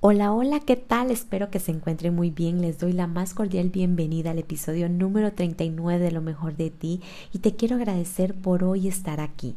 Hola, hola, ¿qué tal? Espero que se encuentren muy bien. Les doy la más cordial bienvenida al episodio número 39 de Lo mejor de ti y te quiero agradecer por hoy estar aquí.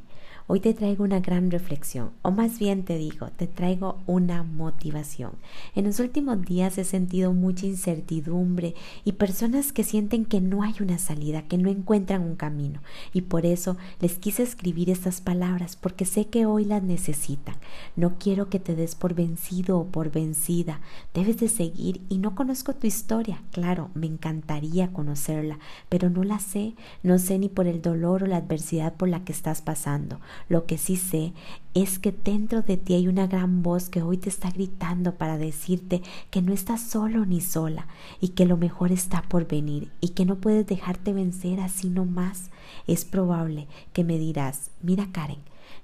Hoy te traigo una gran reflexión, o más bien te digo, te traigo una motivación. En los últimos días he sentido mucha incertidumbre y personas que sienten que no hay una salida, que no encuentran un camino. Y por eso les quise escribir estas palabras, porque sé que hoy las necesitan. No quiero que te des por vencido o por vencida. Debes de seguir y no conozco tu historia. Claro, me encantaría conocerla, pero no la sé. No sé ni por el dolor o la adversidad por la que estás pasando. Lo que sí sé es que dentro de ti hay una gran voz que hoy te está gritando para decirte que no estás solo ni sola y que lo mejor está por venir y que no puedes dejarte vencer así nomás. Es probable que me dirás, mira Karen,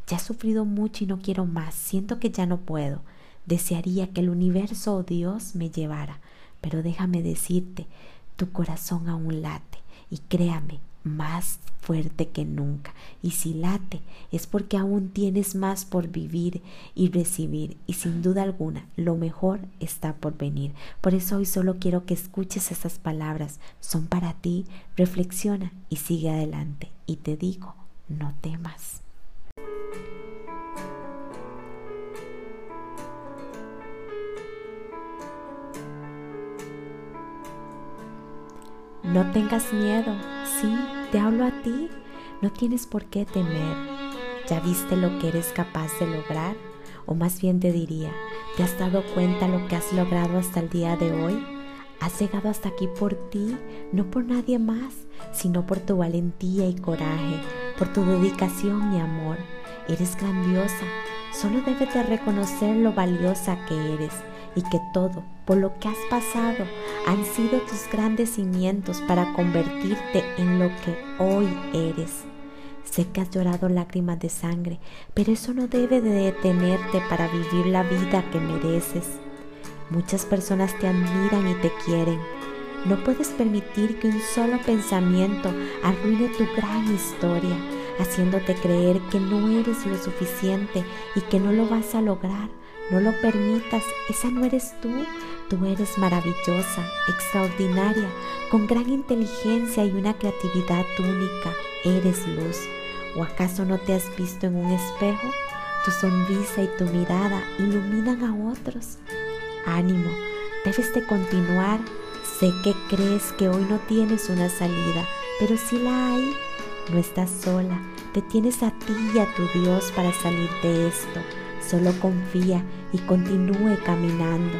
ya he sufrido mucho y no quiero más, siento que ya no puedo. Desearía que el universo o Dios me llevara, pero déjame decirte, tu corazón aún late y créame, más fuerte que nunca. Y si late es porque aún tienes más por vivir y recibir. Y sin duda alguna, lo mejor está por venir. Por eso hoy solo quiero que escuches esas palabras. Son para ti. Reflexiona y sigue adelante. Y te digo, no temas. No tengas miedo, sí, te hablo a ti, no tienes por qué temer. ¿Ya viste lo que eres capaz de lograr? O más bien te diría, ¿te has dado cuenta lo que has logrado hasta el día de hoy? Has llegado hasta aquí por ti, no por nadie más, sino por tu valentía y coraje, por tu dedicación y amor. Eres grandiosa, solo debes de reconocer lo valiosa que eres y que todo por lo que has pasado han sido tus grandes cimientos para convertirte en lo que hoy eres. Sé que has llorado lágrimas de sangre, pero eso no debe de detenerte para vivir la vida que mereces. Muchas personas te admiran y te quieren. No puedes permitir que un solo pensamiento arruine tu gran historia, haciéndote creer que no eres lo suficiente y que no lo vas a lograr no lo permitas, esa no eres tú. Tú eres maravillosa, extraordinaria, con gran inteligencia y una creatividad única. Eres luz. ¿O acaso no te has visto en un espejo? Tu sonrisa y tu mirada iluminan a otros. Ánimo, debes de continuar. Sé que crees que hoy no tienes una salida, pero si la hay. No estás sola, te tienes a ti y a tu Dios para salir de esto. Solo confía y continúe caminando.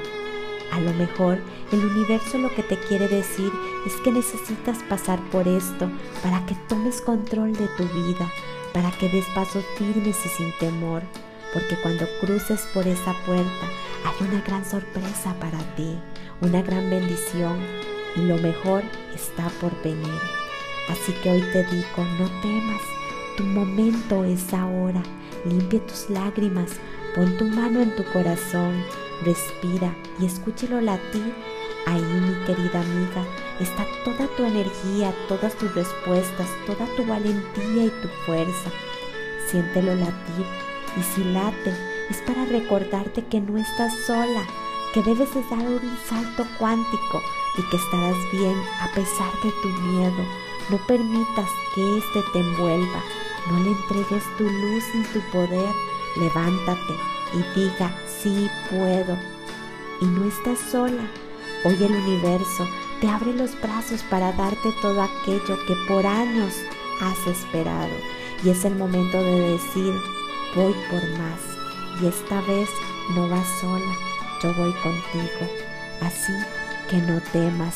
A lo mejor el universo lo que te quiere decir es que necesitas pasar por esto para que tomes control de tu vida, para que des pasos firmes y sin temor, porque cuando cruces por esa puerta hay una gran sorpresa para ti, una gran bendición y lo mejor está por venir. Así que hoy te digo, no temas, tu momento es ahora, limpia tus lágrimas, Pon tu mano en tu corazón, respira y escúchelo latir. Ahí, mi querida amiga, está toda tu energía, todas tus respuestas, toda tu valentía y tu fuerza. Siéntelo latir y si late es para recordarte que no estás sola, que debes de dar un salto cuántico y que estarás bien a pesar de tu miedo. No permitas que éste te envuelva. No le entregues tu luz ni tu poder levántate y diga, sí puedo. Y no estás sola. Hoy el universo te abre los brazos para darte todo aquello que por años has esperado. Y es el momento de decir, voy por más. Y esta vez no vas sola, yo voy contigo. Así que no temas.